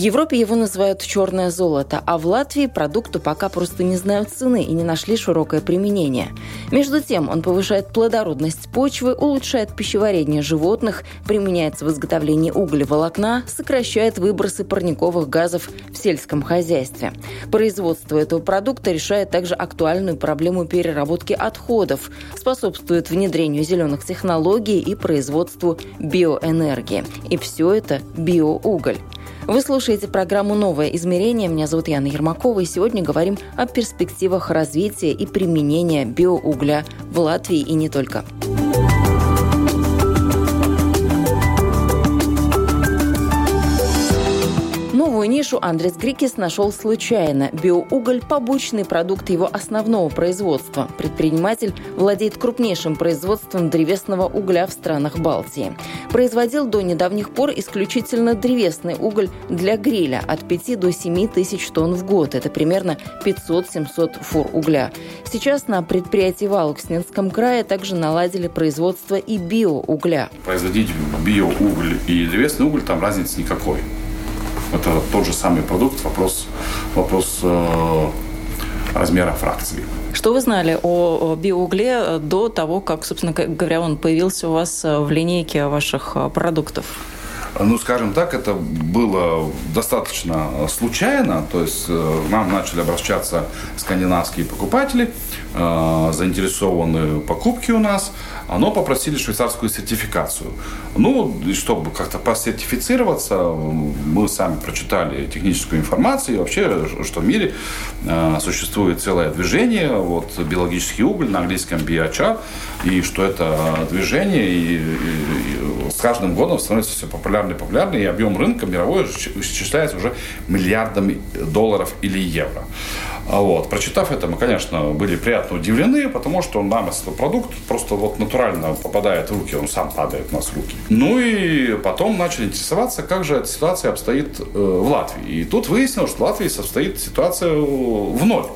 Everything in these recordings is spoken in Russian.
Европе его называют «черное золото», а в Латвии продукту пока просто не знают цены и не нашли широкое применение. Между тем, он повышает плодородность почвы, улучшает пищеварение животных, применяется в изготовлении углеволокна, сокращает выбросы парниковых газов в сельском хозяйстве. Производство этого продукта решает также актуальную проблему переработки отходов, способствует внедрению зеленых технологий и производству биоэнергии. И все это биоуголь. Вы слушаете программу «Новое измерение». Меня зовут Яна Ермакова, и сегодня говорим о перспективах развития и применения биоугля в Латвии и не только. Нишу Андрес Грикис нашел случайно. Биоуголь – побочный продукт его основного производства. Предприниматель владеет крупнейшим производством древесного угля в странах Балтии. Производил до недавних пор исключительно древесный уголь для гриля от 5 до 7 тысяч тонн в год. Это примерно 500-700 фур угля. Сейчас на предприятии в Алукснинском крае также наладили производство и биоугля. Производить биоуголь и древесный уголь там разницы никакой. Это тот же самый продукт, вопрос, вопрос э, размера фракции. Что вы знали о биоугле до того, как, собственно говоря, он появился у вас в линейке ваших э, продуктов? Ну, скажем так, это было достаточно случайно. То есть э, нам начали обращаться скандинавские покупатели, э, заинтересованные покупки у нас но попросили швейцарскую сертификацию. Ну, и чтобы как-то посертифицироваться, мы сами прочитали техническую информацию, и вообще, что в мире э, существует целое движение, вот, биологический уголь, на английском BHR, и что это движение и, и, и с каждым годом становится все популярнее и популярнее, и объем рынка мировой исчисляется уже миллиардами долларов или евро. А вот. Прочитав это, мы, конечно, были приятно удивлены, потому что нам этот продукт просто вот натурально попадает в руки, он сам падает у нас в руки. Ну и потом начали интересоваться, как же эта ситуация обстоит э, в Латвии. И тут выяснилось, что в Латвии состоит ситуация в ноль.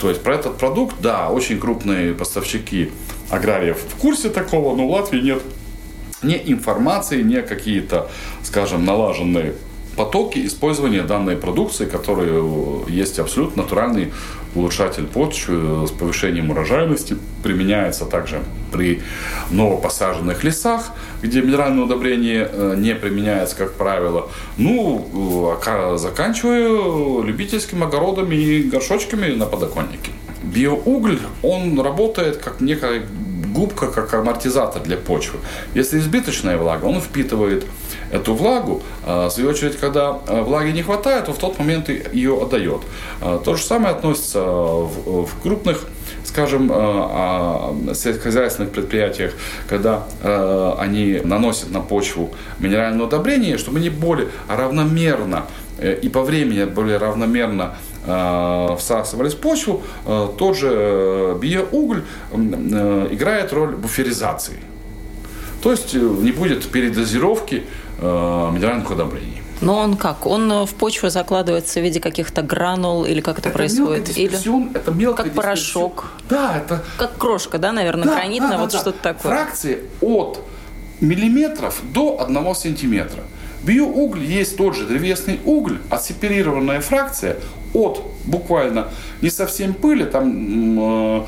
То есть про этот продукт, да, очень крупные поставщики аграриев в курсе такого, но в Латвии нет ни информации, ни какие-то, скажем, налаженные потоки использования данной продукции, которые есть абсолютно натуральный улучшатель почвы с повышением урожайности, применяется также при новопосаженных лесах, где минеральное удобрение э, не применяется, как правило. Ну, э, заканчивая любительскими огородами и горшочками на подоконнике. Биоуголь, он работает как некая губка, как амортизатор для почвы. Если избыточная влага, он впитывает эту влагу. А, в свою очередь, когда а, влаги не хватает, то в тот момент ее отдает. А, то же самое относится в, крупных скажем, сельскохозяйственных предприятиях, когда они наносят на почву минеральное удобрение, чтобы они более равномерно э, и по времени более равномерно всасывались в почву, тот же э, биоуголь э, играет роль буферизации. То есть не будет передозировки э, минеральных удобрений. Но он как? Он э, в почву закладывается в виде каких-то гранул или как это, это происходит? Или это мелко как порошок? Да, это... Как крошка, да, наверное, да, гранитная, да, да, вот да. что-то такое. Фракции от миллиметров до одного сантиметра. Биоуголь есть тот же древесный уголь, отсеперированная фракция от буквально не совсем пыли там, э,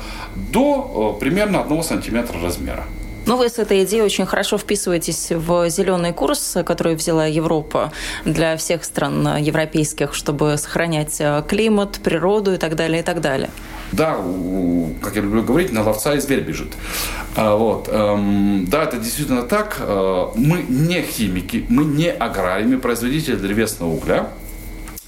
до э, примерно одного сантиметра размера. Ну, вы с этой идеей очень хорошо вписываетесь в зеленый курс, который взяла Европа для всех стран европейских, чтобы сохранять э, климат, природу и так далее, и так далее. Да, как я люблю говорить, на ловца и зверь бежит. А, вот. Эм, да, это действительно так. Э, мы не химики, мы не аграрии, мы производители древесного угля.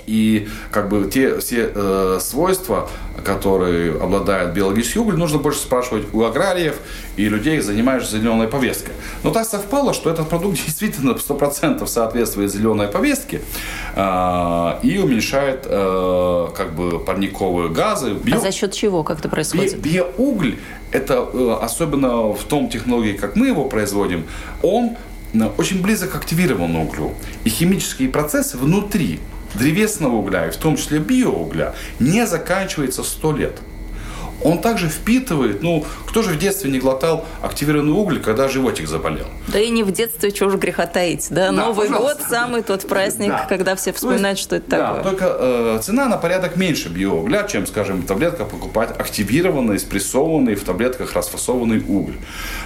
И как бы те все э, свойства, которые обладает биологический уголь, нужно больше спрашивать у аграриев и людей, занимающихся зеленой повесткой. Но так совпало, что этот продукт действительно 100% соответствует зеленой повестке э, и уменьшает э, как бы парниковые газы. Био... А за счет чего? Как это происходит? Би биоуголь, это э, особенно в том технологии, как мы его производим, он э, очень близок к активированному углю. И химические процессы внутри древесного угля, и в том числе биоугля, не заканчивается 100 лет он также впитывает, ну, кто же в детстве не глотал активированный уголь, когда животик заболел? Да и не в детстве, чего же греха таить, да? да Новый пожалуйста. год самый тот праздник, да. когда все вспоминают, есть, что это да, такое. только э, цена на порядок меньше биоугля, чем, скажем, таблетка покупать активированный, спрессованный, в таблетках расфасованный уголь.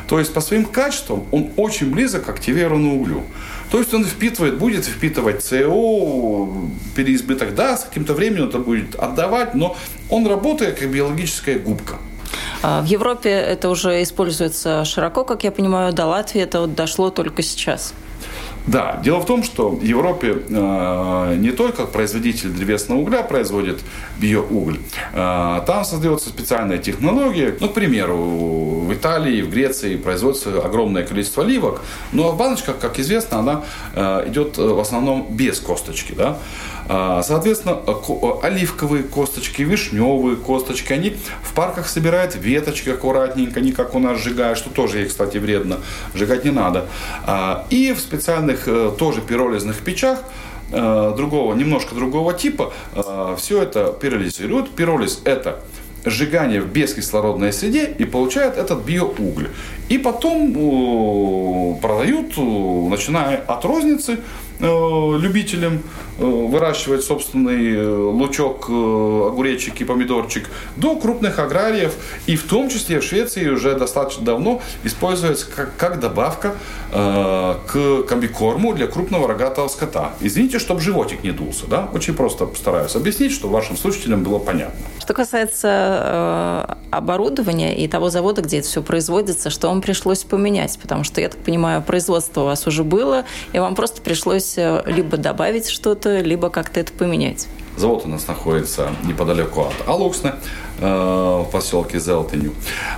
То есть по своим качествам он очень близок к активированному углю. То есть он впитывает, будет впитывать СО, переизбыток, да, с каким-то временем это будет отдавать, но он работает как биологическая губка. А в Европе это уже используется широко, как я понимаю, до Латвии это вот дошло только сейчас. Да, дело в том, что в Европе э, не только производитель древесного угля производит биоуголь, э, там создается специальная технология. Ну, к примеру, в Италии, в Греции производится огромное количество оливок, но баночка, как известно, она э, идет в основном без косточки. Да? А, соответственно, оливковые косточки, вишневые косточки, они в парках собирают веточки аккуратненько, не как у нас сжигают, что тоже, кстати, вредно, сжигать не надо. А, и в специальных э, тоже пиролизных печах э, другого, немножко другого типа, э, все это пиролизируют. Пиролиз – это сжигание в бескислородной среде и получают этот биоуголь. И потом продают, начиная от розницы, любителям э, выращивать собственный э, лучок, огуречек и помидорчик, до крупных аграриев. И в том числе в Швеции уже достаточно давно используется как, как добавка э, к комбикорму для крупного рогатого скота. Извините, чтобы животик не дулся. Да? Очень просто постараюсь объяснить, чтобы вашим слушателям было понятно. Что касается э, оборудования и того завода, где это все производится, что вам пришлось поменять? Потому что, я так понимаю, производство у вас уже было, и вам просто пришлось э, либо добавить что-то, либо как-то это поменять. Завод у нас находится неподалеку от Алуксны, э, в поселке Зелтеню.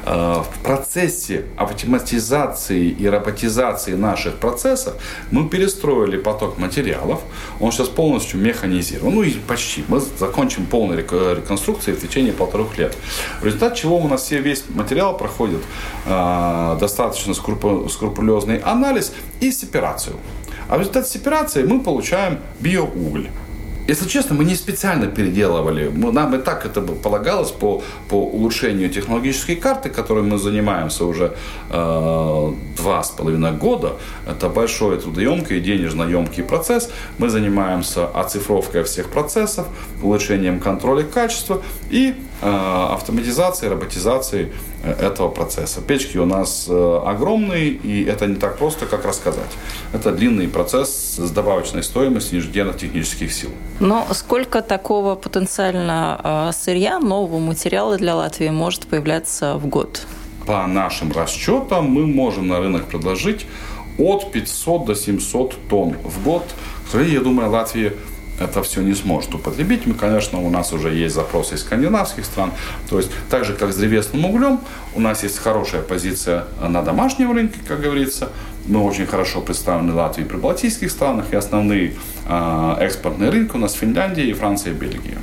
Э, в процессе автоматизации и роботизации наших процессов мы перестроили поток материалов. Он сейчас полностью механизирован. Ну и почти. Мы закончим полной реконструкцией в течение полторах лет. В результате чего у нас все, весь материал проходит достаточно скрупулезный анализ и сепарацию. А в результате сепарации мы получаем биоуголь. Если честно, мы не специально переделывали. Нам и так это полагалось по, по улучшению технологической карты, которой мы занимаемся уже э, два с половиной года. Это большой трудоемкий денежно-емкий процесс. Мы занимаемся оцифровкой всех процессов, улучшением контроля качества и э, автоматизацией, роботизацией э, этого процесса. Печки у нас э, огромные, и это не так просто, как рассказать. Это длинный процесс с добавочной стоимостью инженерных технических сил. Но сколько такого потенциально сырья, нового материала для Латвии может появляться в год? По нашим расчетам мы можем на рынок предложить от 500 до 700 тонн в год. К сожалению, я думаю, Латвия это все не сможет употребить. Мы, конечно, у нас уже есть запросы из скандинавских стран. То есть, так же, как с древесным углем, у нас есть хорошая позиция на домашнем рынке, как говорится. Мы очень хорошо представлены в Латвии и прибалтийских странах. И основные э, экспортные рынки у нас Финляндия, и Франция, и Бельгия.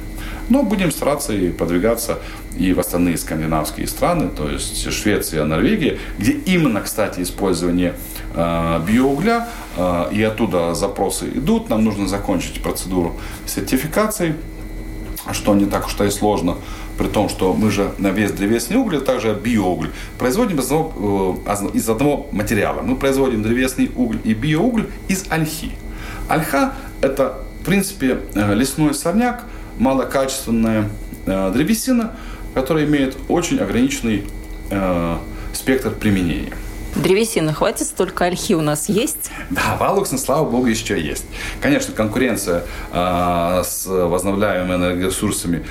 Но будем стараться и продвигаться и в остальные скандинавские страны, то есть Швеция, Норвегия, где именно, кстати, использование э, биоугля, э, и оттуда запросы идут. Нам нужно закончить процедуру сертификации, что не так уж и сложно, при том, что мы же на весь древесный уголь, а также биоуголь, производим из одного, э, из одного материала. Мы производим древесный уголь и биоуголь из ольхи. Ольха – это, в принципе, э, лесной сорняк, малокачественная э, древесина, которая имеет очень ограниченный э, спектр применения. Древесины хватит, столько ольхи у нас есть? Да, Валуксен, слава богу, еще есть. Конечно, конкуренция э, с возобновляемыми энергоресурсами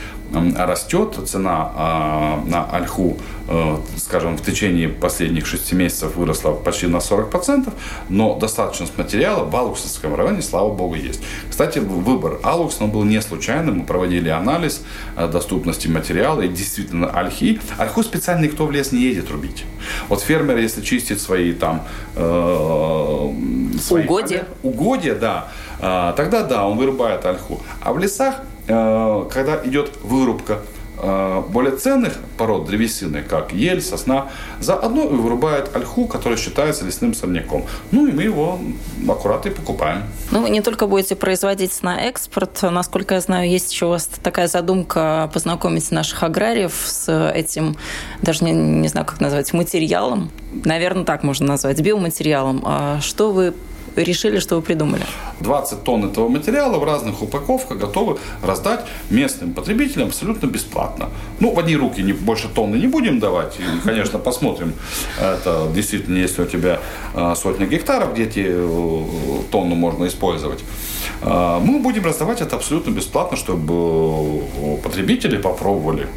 растет, цена а, на ольху, э, скажем, в течение последних шести месяцев выросла почти на 40%, но достаточность материала в Алуксовском районе, слава богу, есть. Кстати, выбор Алукс, он был не случайным, мы проводили анализ э, доступности материала, и действительно ольхи, ольху специально никто в лес не едет рубить. Вот фермер, если чистит свои там... Э, свои угодья. Поля, угодья, да, э, тогда да, он вырубает ольху. А в лесах когда идет вырубка э, более ценных пород древесины, как ель, сосна, заодно и вырубает ольху, которая считается лесным сорняком. Ну и мы его аккуратно и покупаем. Ну, вы не только будете производить на экспорт, насколько я знаю, есть еще у вас такая задумка познакомить наших аграриев с этим, даже не, не знаю, как назвать, материалом, наверное, так можно назвать, биоматериалом. А что вы решили, что вы придумали? 20 тонн этого материала в разных упаковках готовы раздать местным потребителям абсолютно бесплатно. Ну, в одни руки не, больше тонны не будем давать. И, конечно, посмотрим, это действительно, если у тебя а, сотня гектаров, где эти тонну можно использовать. А, мы будем раздавать это абсолютно бесплатно, чтобы э, потребители попробовали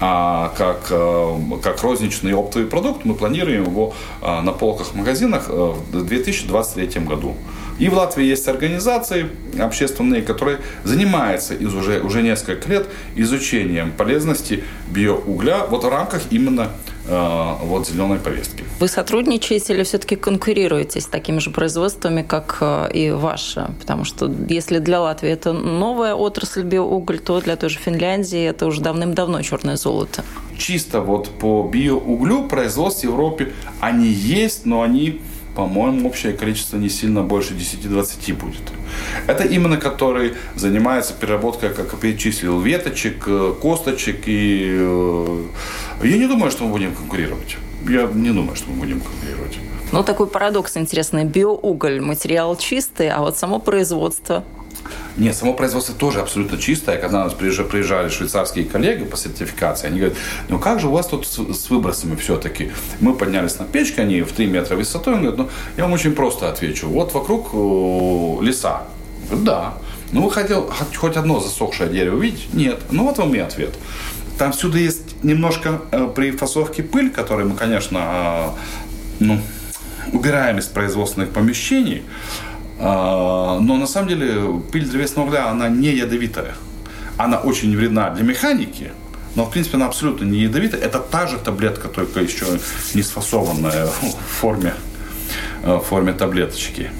а как, э, как розничный оптовый продукт мы планируем его э, на полках в магазинах э, в 2023 году. И в Латвии есть организации общественные, которые занимаются из уже, уже несколько лет изучением полезности биоугля вот в рамках именно вот зеленой повестки. Вы сотрудничаете или все-таки конкурируете с такими же производствами, как э, и ваше? Потому что если для Латвии это новая отрасль биоуголь, то для той же Финляндии это уже давным-давно черное золото. Чисто вот по биоуглю производств в Европе они есть, но они по-моему, общее количество не сильно больше 10-20 будет. Это именно который занимается переработкой, как я перечислил, веточек, э, косточек. И э, я не думаю, что мы будем конкурировать. Я не думаю, что мы будем конкурировать. Ну, такой парадокс интересный. Биоуголь, материал чистый, а вот само производство нет, само производство тоже абсолютно чистое. Когда у нас приезжали швейцарские коллеги по сертификации, они говорят, ну как же у вас тут с, с выбросами все-таки? Мы поднялись на печку, они в 3 метра высотой. Он говорит, ну я вам очень просто отвечу. Вот вокруг леса. Говорю, да. Ну вы хотел хоть одно засохшее дерево увидеть? Нет. Ну вот вам и ответ. Там всюду есть немножко э, при фасовке пыль, которую мы, конечно, э, ну, убираем из производственных помещений. А, но на самом деле пыль древесного угля, она не ядовитая. Она очень вредна для механики, но, в принципе, она абсолютно не ядовитая. Это та же таблетка, только еще не сфасованная в форме, э, в форме таблеточки.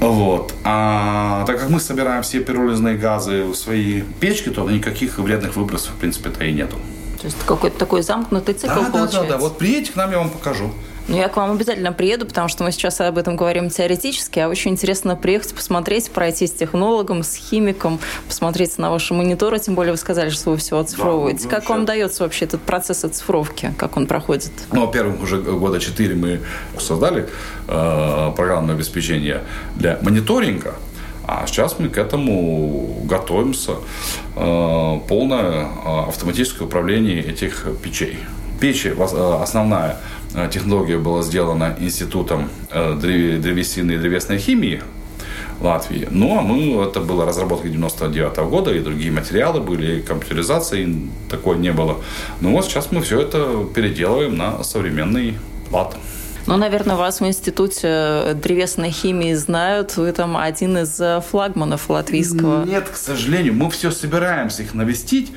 Вот. А так как мы собираем все пиролизные газы в свои печки, то никаких вредных выбросов, в принципе-то и нету. То есть какой-то такой замкнутый цикл да, получается? Да, да, да. Вот приедете к нам, я вам покажу. Ну, я к вам обязательно приеду, потому что мы сейчас об этом говорим теоретически, а очень интересно приехать, посмотреть, пройти с технологом, с химиком, посмотреть на ваши мониторы, тем более вы сказали, что вы все оцифровываете. Да, как вам дается вообще этот процесс оцифровки, как он проходит? Ну, во-первых, уже года четыре мы создали э, программное обеспечение для мониторинга, а сейчас мы к этому готовимся. Э, полное э, автоматическое управление этих печей. Печь э, основная технология была сделана Институтом э, древесины и древесной химии Латвии. Ну, а мы, это была разработка 99 -го года, и другие материалы были, и компьютеризации такой не было. Ну, вот сейчас мы все это переделываем на современный лад. Ну, наверное, вас в Институте древесной химии знают. Вы там один из флагманов латвийского. Нет, к сожалению. Мы все собираемся их навестить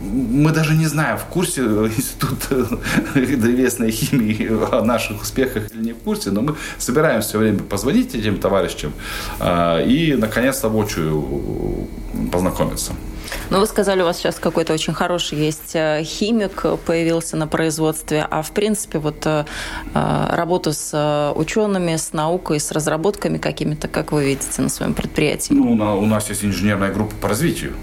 мы даже не знаем, в курсе Институт древесной химии о наших успехах или не в курсе, но мы собираемся все время позвонить этим товарищам и, наконец-то, воочию познакомиться. Ну, вы сказали, у вас сейчас какой-то очень хороший есть э, химик появился на производстве, а в принципе вот э, э, работу с учеными, с наукой, с разработками какими-то, как вы видите на своем предприятии? Ну, у нас есть инженерная группа по развитию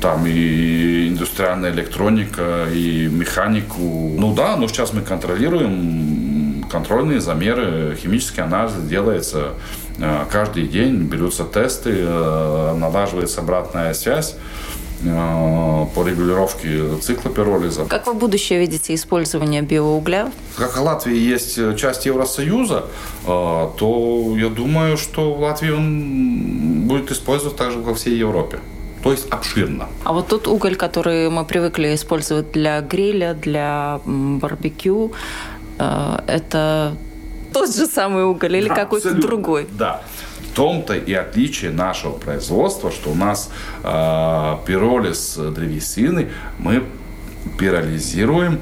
там и индустриальная электроника, и механику. Ну да, но сейчас мы контролируем контрольные замеры, химический анализ делается каждый день, берутся тесты, э, налаживается обратная связь э, по регулировке цикла пиролиза. Как вы будущее видите использование биоугля? Как в Латвии есть часть Евросоюза, то я думаю, что в Латвии он будет использоваться так же, как во всей Европе. то есть обширно. А вот тот уголь, который мы привыкли использовать для гриля, для барбекю, э, это тот же самый уголь или да, какой-то другой? Да. В том-то и отличие нашего производства, что у нас э, пиролиз древесины мы пиролизируем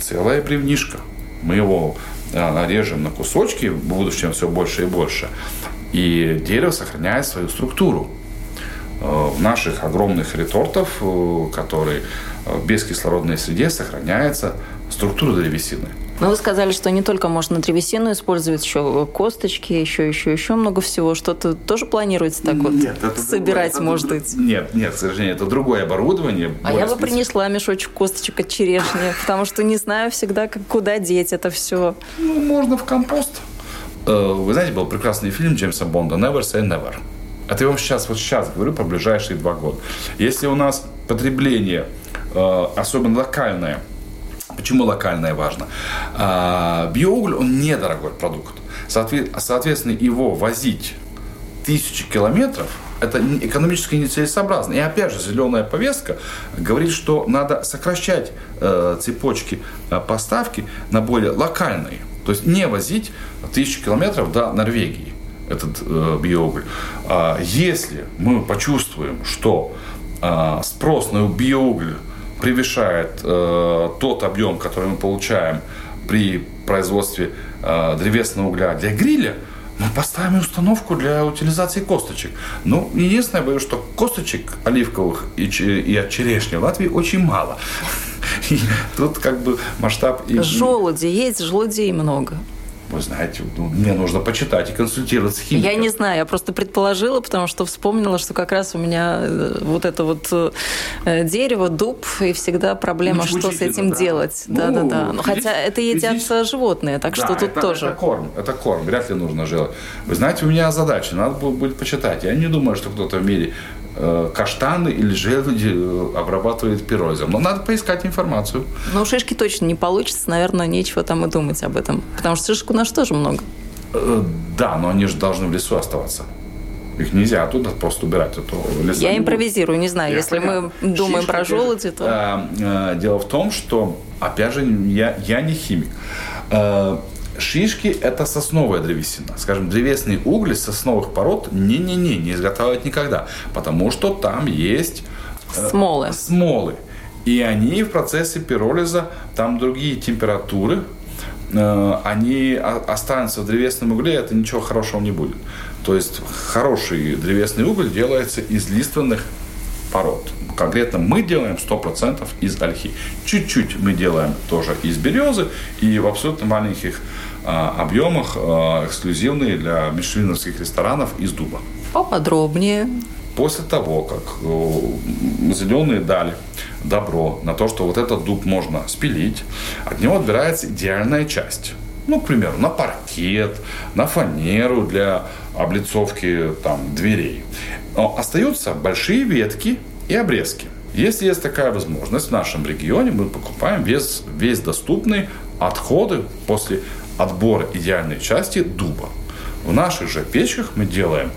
целая бревнишко. Мы его э, режем на кусочки, в будущем все больше и больше. И дерево сохраняет свою структуру. Э, в наших огромных ретортов, э, которые в бескислородной среде, сохраняется структура древесины. Но вы сказали, что не только можно древесину использовать, еще косточки, еще, еще, еще много всего. Что-то тоже планируется так вот нет, это собирать, другое, может быть? Нет, нет, к сожалению, это другое оборудование. А я бы принесла мешочек косточек от черешни, потому что не знаю всегда, как, куда деть это все. Ну, можно в компост. Э, вы знаете, был прекрасный фильм Джеймса Бонда «Never say never». Это я вам сейчас, вот сейчас говорю про ближайшие два года. Если у нас потребление, э, особенно локальное, Почему локальное важно? А, биоуголь, он недорогой продукт. Соответственно, его возить тысячи километров это экономически нецелесообразно. И опять же, зеленая повестка говорит, что надо сокращать э, цепочки э, поставки на более локальные. То есть не возить тысячи километров до Норвегии этот э, биоуголь. А если мы почувствуем, что э, спрос на биоуголь превышает э, тот объем, который мы получаем при производстве э, древесного угля для гриля, мы поставим установку для утилизации косточек. Ну, единственное, боюсь, что косточек оливковых и, и от черешни в Латвии очень мало. И тут как бы масштаб... Желуди есть, желудей много вы знаете, ну, мне нужно почитать и консультироваться с химиком. Я не знаю, я просто предположила, потому что вспомнила, что как раз у меня э, вот это вот э, дерево, дуб, и всегда проблема, ну, что с этим да. делать. Да, ну, да, да. Ну, хотя это едят здесь... животные, так да, что тут это, тоже. Это корм, это корм, вряд ли нужно делать. Вы знаете, у меня задача, надо будет почитать. Я не думаю, что кто-то в мире каштаны или желуди э, обрабатывает пирозом. Но надо поискать информацию. Ну, шишки точно не получится, наверное, нечего там и думать об этом. Потому что шишек у нас тоже много. Э, да, но они же должны в лесу оставаться. Их нельзя оттуда просто убирать. Это леса Я импровизирую, не знаю. Я если понятно. мы думаем Шишка, про желуди, то... Дело в том, что, опять же, я, я не химик. Шишки – это сосновая древесина. Скажем, древесные угли сосновых пород не-не-не, не изготавливать никогда, потому что там есть э, смолы. смолы. И они в процессе пиролиза, там другие температуры, э, они останутся в древесном угле, это ничего хорошего не будет. То есть хороший древесный уголь делается из лиственных пород. Конкретно мы делаем 100% из ольхи. Чуть-чуть мы делаем тоже из березы и в абсолютно маленьких объемах а, эксклюзивные для мишелиновских ресторанов из дуба. Поподробнее. После того, как зеленые дали добро на то, что вот этот дуб можно спилить, от него отбирается идеальная часть. Ну, к примеру, на паркет, на фанеру для облицовки там, дверей. Но остаются большие ветки и обрезки. Если есть такая возможность в нашем регионе, мы покупаем весь, весь доступный отходы после отбора идеальной части дуба. В наших же печках мы делаем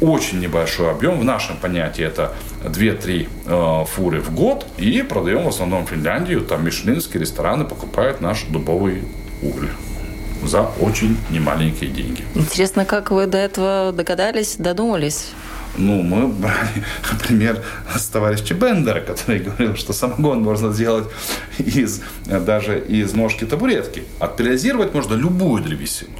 очень небольшой объем. В нашем понятии это 2-3 э, фуры в год. И продаем в основном Финляндию. Там мишленские рестораны покупают наш дубовый уголь за очень немаленькие деньги. Интересно, как вы до этого догадались, додумались? Ну, мы брали пример с товарища Бендера, который говорил, что самогон можно сделать из, даже из ножки табуретки. Отпилизировать можно любую древесину.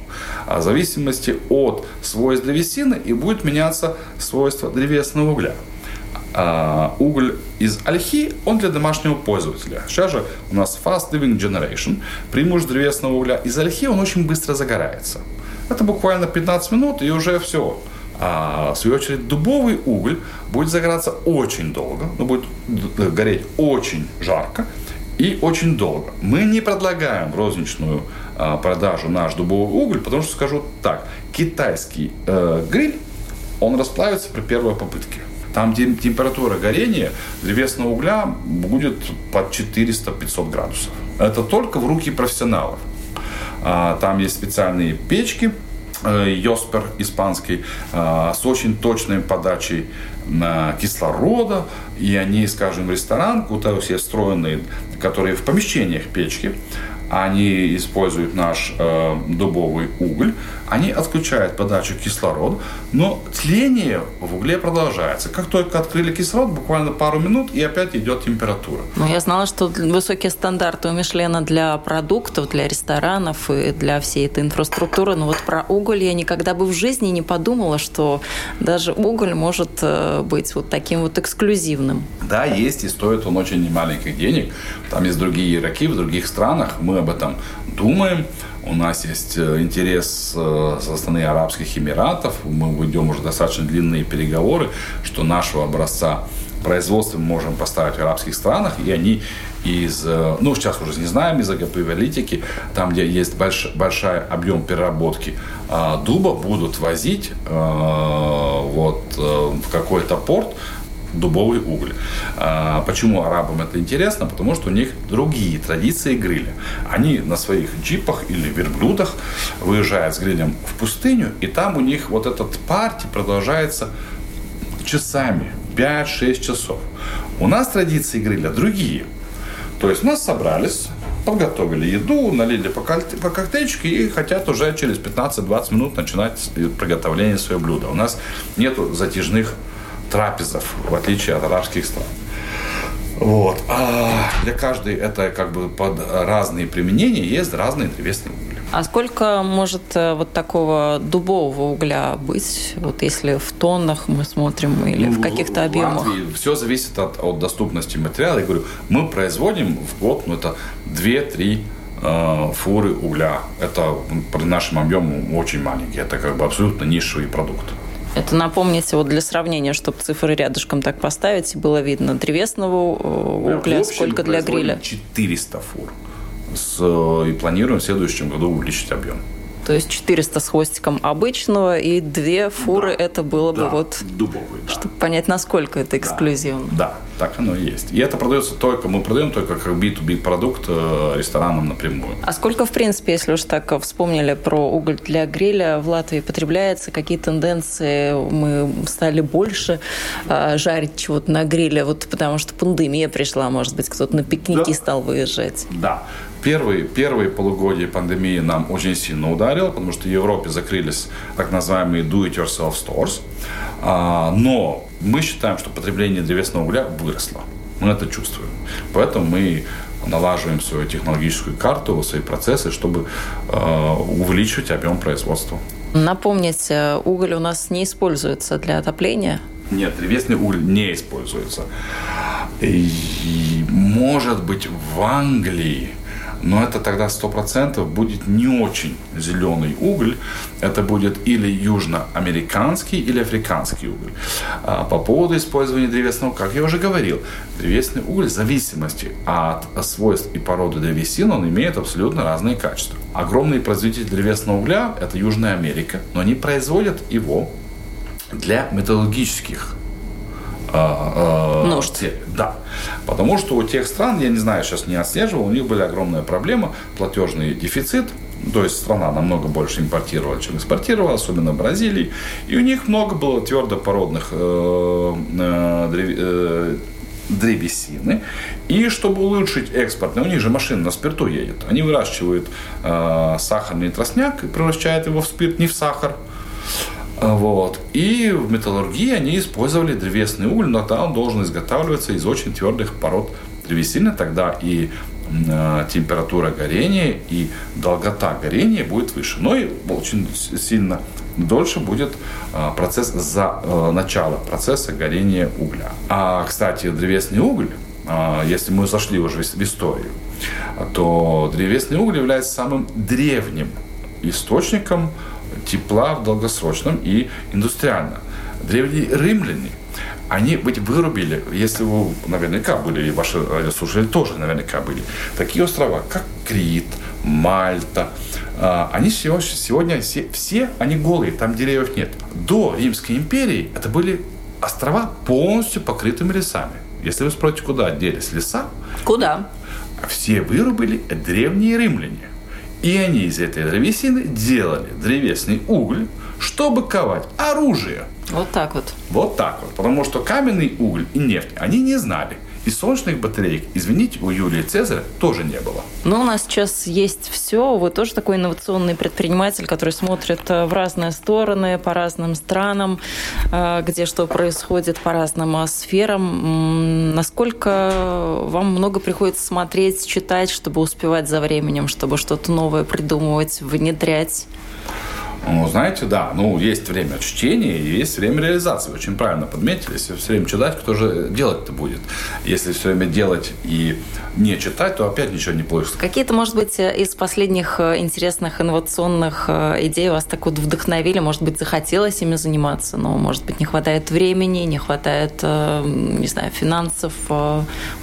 А в зависимости от свойств древесины и будет меняться свойства древесного угля. А уголь из ольхи, он для домашнего пользователя. Сейчас же у нас Fast Living Generation. Преимущество древесного угля из ольхи, он очень быстро загорается. Это буквально 15 минут, и уже все а, в свою очередь, дубовый уголь будет загораться очень долго, но будет гореть очень жарко и очень долго. Мы не предлагаем розничную а, продажу наш дубовый уголь, потому что скажу так, китайский э, гриль, он расплавится при первой попытке. Там температура горения древесного угля будет под 400-500 градусов. Это только в руки профессионалов. А, там есть специальные печки, Йоспер испанский, с очень точной подачей кислорода, и они, скажем, ресторан, куда все встроенные, которые в помещениях печки, они используют наш э, дубовый уголь, они отключают подачу кислорода, но тление в угле продолжается. Как только открыли кислород, буквально пару минут, и опять идет температура. Ну, я знала, что высокие стандарты у Мишлена для продуктов, для ресторанов и для всей этой инфраструктуры, но вот про уголь я никогда бы в жизни не подумала, что даже уголь может э, быть вот таким вот эксклюзивным. Да, есть, и стоит он очень немаленьких денег. Там есть другие игроки в других странах, мы об этом думаем. У нас есть э, интерес э, со стороны Арабских Эмиратов. Мы ведем уже достаточно длинные переговоры, что нашего образца производства мы можем поставить в арабских странах, и они из, э, ну, сейчас уже не знаем, из агропивалитики, там, где есть больш, большой объем переработки дуба, будут возить вот в какой-то порт дубовый уголь. А, почему арабам это интересно? Потому что у них другие традиции гриля. Они на своих джипах или верблюдах выезжают с грилем в пустыню, и там у них вот этот парти продолжается часами, 5-6 часов. У нас традиции гриля другие. То есть нас собрались, подготовили еду, налили по, по и хотят уже через 15-20 минут начинать приготовление своего блюда. У нас нет затяжных трапезов, в отличие от арабских стран. Вот. А для каждой это как бы под разные применения есть разные древесные угли. А сколько может э, вот такого дубового угля быть, вот если в тоннах мы смотрим или ну, в каких-то объемах? Латвии все зависит от, от доступности материала. Я говорю, мы производим в год, ну это 2-3 э, фуры угля. Это при нашем объему очень маленький. Это как бы абсолютно нишевый продукт. Это напомните, вот для сравнения, чтобы цифры рядышком так поставить, было видно древесного э, угля, сколько для гриля? 400 фур. С, э, и планируем в следующем году увеличить объем. То есть 400 с хвостиком обычного и две фуры да, это было да, бы вот... Дубовые, да. Чтобы понять, насколько это эксклюзивно. Да, да, так оно и есть. И это продается только, мы продаем только как B2B продукт э, ресторанам напрямую. А сколько, в принципе, если уж так вспомнили про уголь для гриля, в Латвии потребляется? Какие тенденции? Мы стали больше э, жарить чего-то на гриле, вот потому что пандемия пришла, может быть, кто-то на пикники да. стал выезжать. Да. Первые, первые полугодия пандемии нам очень сильно ударило, потому что в Европе закрылись так называемые do-it-yourself stores. А, но мы считаем, что потребление древесного угля выросло. Мы это чувствуем. Поэтому мы налаживаем свою технологическую карту, свои процессы, чтобы э, увеличивать объем производства. Напомните, уголь у нас не используется для отопления? Нет, древесный уголь не используется. И, может быть, в Англии но это тогда 100% будет не очень зеленый уголь. Это будет или южноамериканский, или африканский уголь. А по поводу использования древесного, как я уже говорил, древесный уголь в зависимости от свойств и породы древесины, он имеет абсолютно разные качества. Огромные производители древесного угля – это Южная Америка, но они производят его для металлургических нужд. Те, да. Потому что у тех стран, я не знаю, сейчас не отслеживал, у них были огромная проблема, платежный дефицит, то есть страна намного больше импортировала, чем экспортировала, особенно в Бразилии. И у них много было твердопородных э, э, э, древесины. И чтобы улучшить экспорт, у них же машина на спирту едет. Они выращивают э, сахарный тростняк и превращают его в спирт, не в сахар. Вот. И в металлургии они использовали древесный уголь, но там должен изготавливаться из очень твердых пород древесины, тогда и э, температура горения и долгота горения будет выше. Но и очень сильно дольше будет э, процесс за э, начало процесса горения угля. А, кстати, древесный уголь, э, если мы зашли уже в историю, то древесный уголь является самым древним источником тепла в долгосрочном и индустриально. Древние римляне, они ведь вырубили, если вы наверняка были, и ваши радиослушатели тоже наверняка были, такие острова, как Крит, Мальта, а, они сегодня все, все они голые, там деревьев нет. До Римской империи это были острова полностью покрытыми лесами. Если вы спросите, куда делись леса? Куда? Все вырубили древние римляне. И они из этой древесины делали древесный уголь, чтобы ковать оружие. Вот так вот. Вот так вот. Потому что каменный уголь и нефть они не знали. И солнечных батареек, извините, у Юлии Цезаря тоже не было. Но у нас сейчас есть все. Вы тоже такой инновационный предприниматель, который смотрит э, в разные стороны, по разным странам, э, где что происходит, по разным э, сферам. Насколько вам много приходится смотреть, читать, чтобы успевать за временем, чтобы что-то новое придумывать, внедрять? Ну, знаете, да, ну, есть время чтения и есть время реализации. Очень правильно подметили. Если все время читать, кто же делать-то будет? Если все время делать и не читать, то опять ничего не получится. Какие-то, может быть, из последних э, интересных инновационных э, идей вас так вот вдохновили? Может быть, захотелось ими заниматься, но, может быть, не хватает времени, не хватает, э, не знаю, финансов,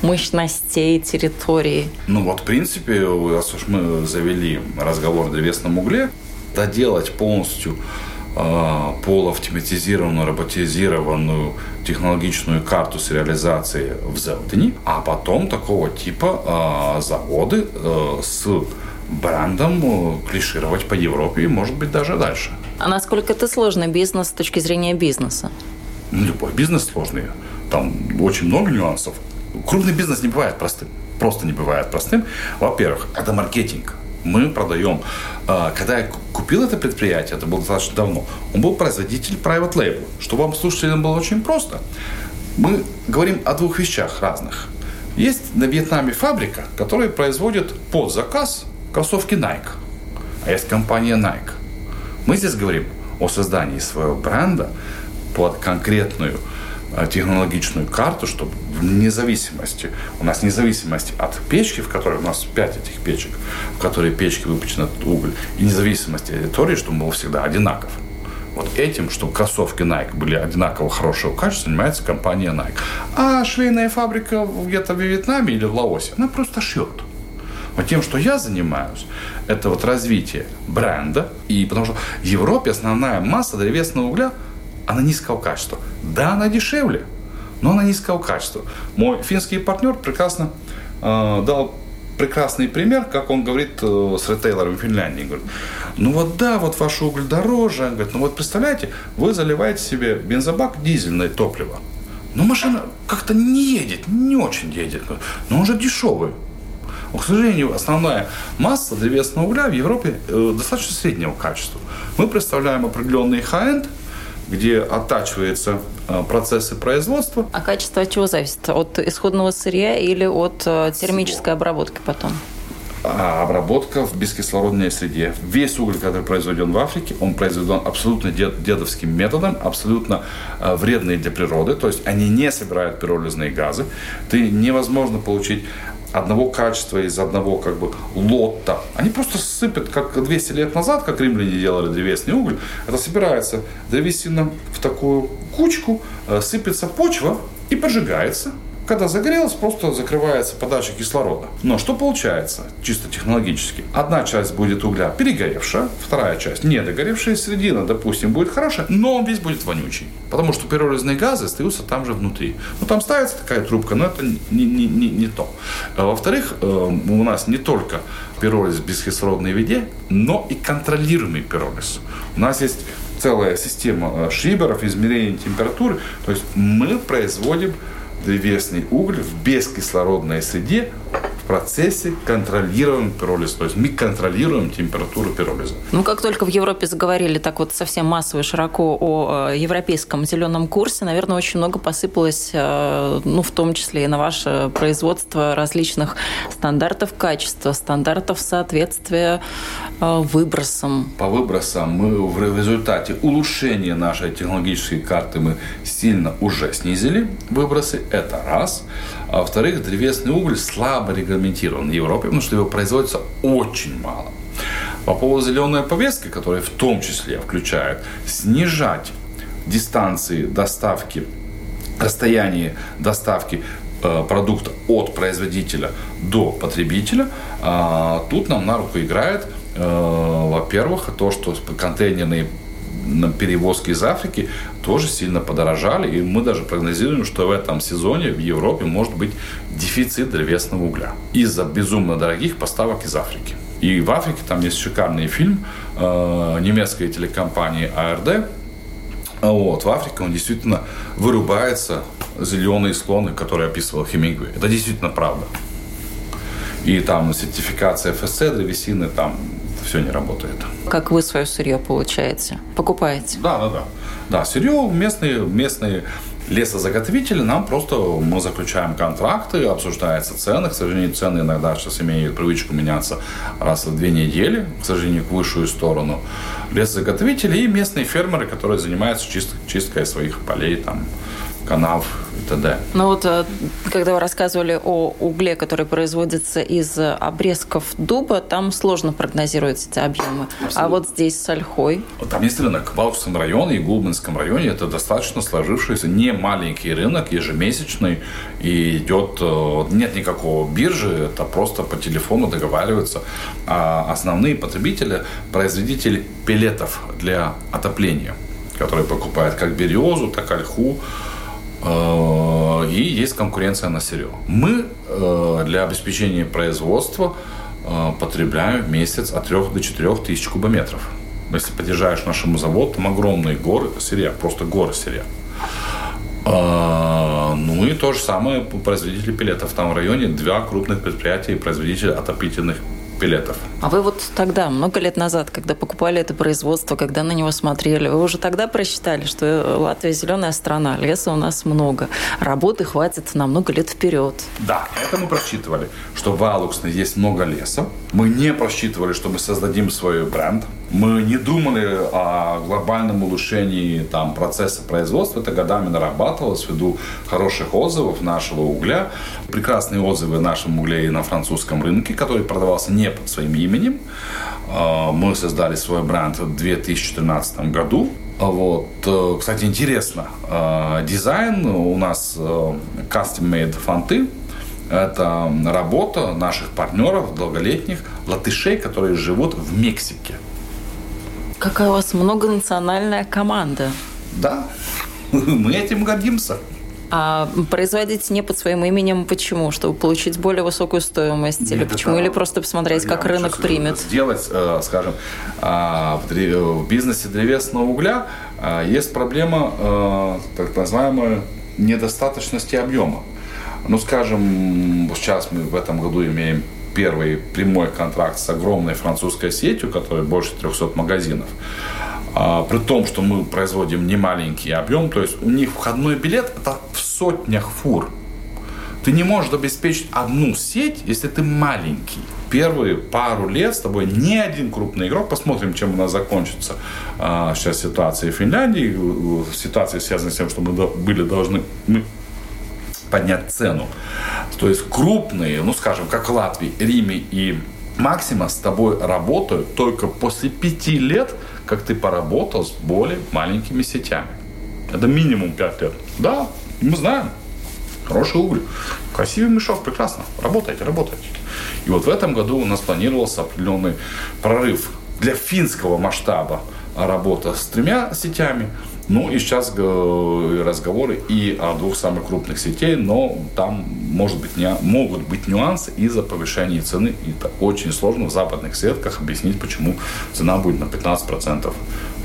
мощностей, территории? Ну, вот, в принципе, раз уж мы завели разговор о древесном угле, доделать полностью э, полуавтоматизированную, роботизированную технологичную карту с реализацией в Зелтине, а потом такого типа э, заводы э, с брендом э, клишировать по Европе и, может быть, даже дальше. А насколько это сложный бизнес с точки зрения бизнеса? Ну, любой бизнес сложный. Там очень много нюансов. Крупный бизнес не бывает простым. Просто не бывает простым. Во-первых, это маркетинг мы продаем. А, когда я купил это предприятие, это было достаточно давно, он был производитель private label. Что вам, слушателям, было очень просто. Мы говорим о двух вещах разных. Есть на Вьетнаме фабрика, которая производит под заказ кроссовки Nike. А есть компания Nike. Мы здесь говорим о создании своего бренда под конкретную технологичную карту, чтобы вне зависимости, у нас независимости от печки, в которой у нас 5 этих печек, в которой печки выпущен этот уголь, и независимости от территории, чтобы он был всегда одинаков. Вот этим, чтобы кроссовки Nike были одинаково хорошего качества, занимается компания Nike. А швейная фабрика где-то в Вьетнаме или в Лаосе, она просто шьет. Вот тем, что я занимаюсь, это вот развитие бренда. И потому что в Европе основная масса древесного угля – она низкого качества. Да, она дешевле, но она низкого качества. Мой финский партнер прекрасно э, дал прекрасный пример, как он говорит э, с ритейлером в Финляндии. Говорит, ну вот да, вот ваш уголь дороже. Он говорит, ну вот представляете, вы заливаете себе бензобак дизельное топливо. Но машина как-то не едет, не очень едет. Но он же дешевый. Но, к сожалению, основная масса древесного угля в Европе э, достаточно среднего качества. Мы представляем определенный high-end, где оттачиваются э, процессы производства. А качество от чего зависит? От исходного сырья или от э, термической обработки потом? А обработка в бескислородной среде. Весь уголь, который произведен в Африке, он произведен абсолютно дедовским методом, абсолютно э, вредный для природы, то есть они не собирают пиролизные газы. Ты невозможно получить одного качества, из одного как бы лота. Они просто сыпят, как 200 лет назад, как римляне делали древесный уголь. Это собирается древесина в такую кучку, э, сыпется почва и поджигается. Когда загорелось, просто закрывается подача кислорода. Но что получается чисто технологически? Одна часть будет угля перегоревшая, вторая часть недогоревшая, середина, допустим, будет хорошая, но он весь будет вонючий. Потому что пиролизные газы остаются там же внутри. Ну, там ставится такая трубка, но это не, не, не, не то. А во-вторых, э, у нас не только пиролиз в бескислородной виде, но и контролируемый пиролиз. У нас есть целая система э, шиберов, измерения температуры. То есть мы производим древесный уголь в бескислородной среде процессе контролируем пиролиз. То есть мы контролируем температуру пиролиза. Ну, как только в Европе заговорили так вот совсем массово и широко о э, европейском зеленом курсе, наверное, очень много посыпалось, э, ну, в том числе и на ваше производство различных стандартов качества, стандартов соответствия э, выбросам. По выбросам мы в результате улучшения нашей технологической карты мы сильно уже снизили выбросы. Это раз. А во-вторых, древесный уголь слабо регламентирован в Европе, потому что его производится очень мало. По поводу зеленой повестки, которая в том числе включает снижать дистанции доставки, расстояние доставки э, продукта от производителя до потребителя, э, тут нам на руку играет, э, во-первых, то, что контейнерные перевозки из Африки тоже сильно подорожали. И мы даже прогнозируем, что в этом сезоне в Европе может быть дефицит древесного угля из-за безумно дорогих поставок из Африки. И в Африке там есть шикарный фильм э, немецкой телекомпании АРД. Вот, в Африке он действительно вырубается зеленые слоны, которые описывал Хемингуэй. Это действительно правда. И там сертификация ФСЦ, древесины, там все не работает. Как вы свое сырье получаете? Покупаете? Да, да, да. Да, сырье местные, местные лесозаготовители, нам просто мы заключаем контракты, обсуждаются цены. К сожалению, цены иногда сейчас имеют привычку меняться раз в две недели, к сожалению, в высшую сторону. Лесозаготовители и местные фермеры, которые занимаются чист, чисткой своих полей, там, канав и т.д. Ну вот, э, когда вы рассказывали о угле, который производится из обрезков дуба, там сложно прогнозировать эти объемы. А Абсолютно. А вот здесь с ольхой? Там есть рынок. В Балтском районе и Гулбинском районе это достаточно сложившийся не маленький рынок, ежемесячный, и идет, э, нет никакого биржи, это просто по телефону договариваются. А основные потребители, производители пелетов для отопления, которые покупают как березу, так и ольху, и есть конкуренция на сырье. Мы э, для обеспечения производства э, потребляем в месяц от 3 до 4 тысяч кубометров. Если подъезжаешь нашему заводу, там огромные горы сырья, просто горы сырья. Ну и то же самое производители пилетов. Там в районе два крупных предприятия и производители отопительных билетов. А вы вот тогда, много лет назад, когда покупали это производство, когда на него смотрели, вы уже тогда просчитали, что Латвия зеленая страна, леса у нас много, работы хватит на много лет вперед. Да, это мы просчитывали, что в Алуксне есть много леса. Мы не просчитывали, что мы создадим свой бренд. Мы не думали о глобальном улучшении там, процесса производства. Это годами нарабатывалось ввиду хороших отзывов нашего угля. Прекрасные отзывы о нашем угле и на французском рынке, который продавался не под своим именем. А, мы создали свой бренд в 2014 году. Вот. Э, кстати, интересно, э, дизайн у нас э, custom-made фонты. Это работа наших партнеров, долголетних латышей, которые живут в Мексике. Какая у вас многонациональная команда. Да, мы этим гордимся. А производить не под своим именем почему? Чтобы получить более высокую стоимость? Нет, или почему? Это, или просто посмотреть, как рынок примет? Сделать, э, скажем, а, в бизнесе древесного угля а, есть проблема э, так называемой недостаточности объема. Ну, скажем, сейчас мы в этом году имеем первый прямой контракт с огромной французской сетью, которая больше 300 магазинов. А, при том, что мы производим немаленький объем, то есть у них входной билет это в сотнях фур. Ты не можешь обеспечить одну сеть, если ты маленький. Первые пару лет с тобой ни один крупный игрок, посмотрим, чем у нас закончится а, сейчас ситуация в Финляндии, ситуация связана с тем, что мы были должны мы поднять цену. То есть крупные, ну скажем, как Латвии, Риме и Максима с тобой работают только после пяти лет, как ты поработал с более маленькими сетями. Это минимум пять лет. Да, мы знаем. Хороший уголь. Красивый мешок, прекрасно. Работайте, работайте. И вот в этом году у нас планировался определенный прорыв для финского масштаба работа с тремя сетями. Ну и сейчас э, разговоры и о двух самых крупных сетей, но там может быть, не, могут быть нюансы из-за повышения цены. И это очень сложно в западных сетках объяснить, почему цена будет на 15%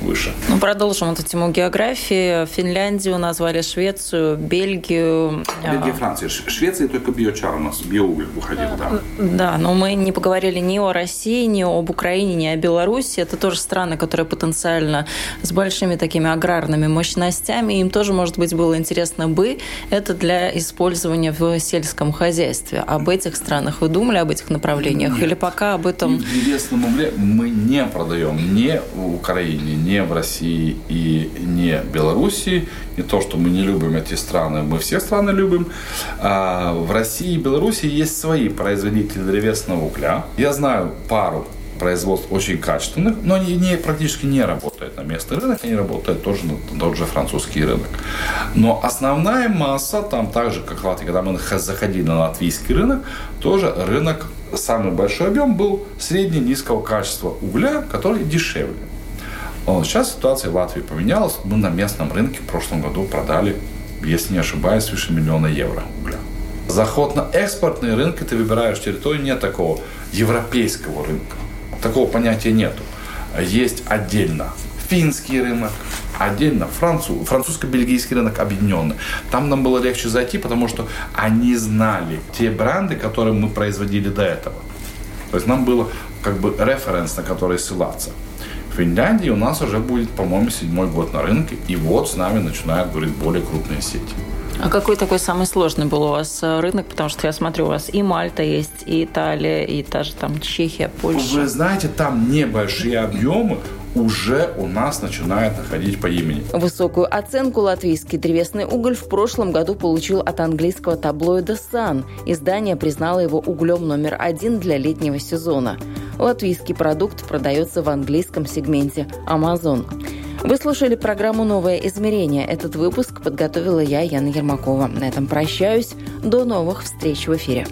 выше. Ну, продолжим эту тему географии. Финляндию назвали Швецию, Бельгию. Бельгия, Франция. Швеция только биочар у нас, биоуголь выходил, да. Да, но мы не поговорили ни о России, ни об Украине, ни о Беларуси. Это тоже страны, которые потенциально с большими такими аграрными мощностями. Им тоже, может быть, было интересно бы это для использования в сельском хозяйстве. Об этих странах вы думали, об этих направлениях? Нет. Или пока об этом... В угле мы не продаем ни в Украине, ни в России и не Белоруссии. Не то, что мы не любим эти страны, мы все страны любим. А в России и Белоруссии есть свои производители древесного угля. Я знаю пару производств очень качественных, но они не, практически не работают на местный рынок, они работают тоже на тот же французский рынок. Но основная масса, там так же, как в Латвии, когда мы заходили на латвийский рынок, тоже рынок, самый большой объем был средне-низкого качества угля, который дешевле. Но сейчас ситуация в Латвии поменялась. Мы на местном рынке в прошлом году продали, если не ошибаюсь, свыше миллиона евро угля. Заход на экспортные рынки, ты выбираешь территорию, нет такого европейского рынка. такого понятия нету. Есть отдельно финский рынок, отдельно француз, французско-бельгийский рынок объединенный. Там нам было легче зайти, потому что они знали те бренды, которые мы производили до этого. То есть нам было как бы референс, на который ссылаться. Финляндии у нас уже будет, по-моему, седьмой год на рынке, и вот с нами начинают говорить более крупные сети. А какой такой самый сложный был у вас э, рынок? Потому что я смотрю, у вас и Мальта есть, и Италия, и та же там Чехия, Польша. Вы знаете, там небольшие объемы, уже у нас начинает находить по имени. Высокую оценку латвийский древесный уголь в прошлом году получил от английского таблоида Sun. Издание признало его углем номер один для летнего сезона. Латвийский продукт продается в английском сегменте Amazon. Вы слушали программу «Новое измерение». Этот выпуск подготовила я, Яна Ермакова. На этом прощаюсь. До новых встреч в эфире.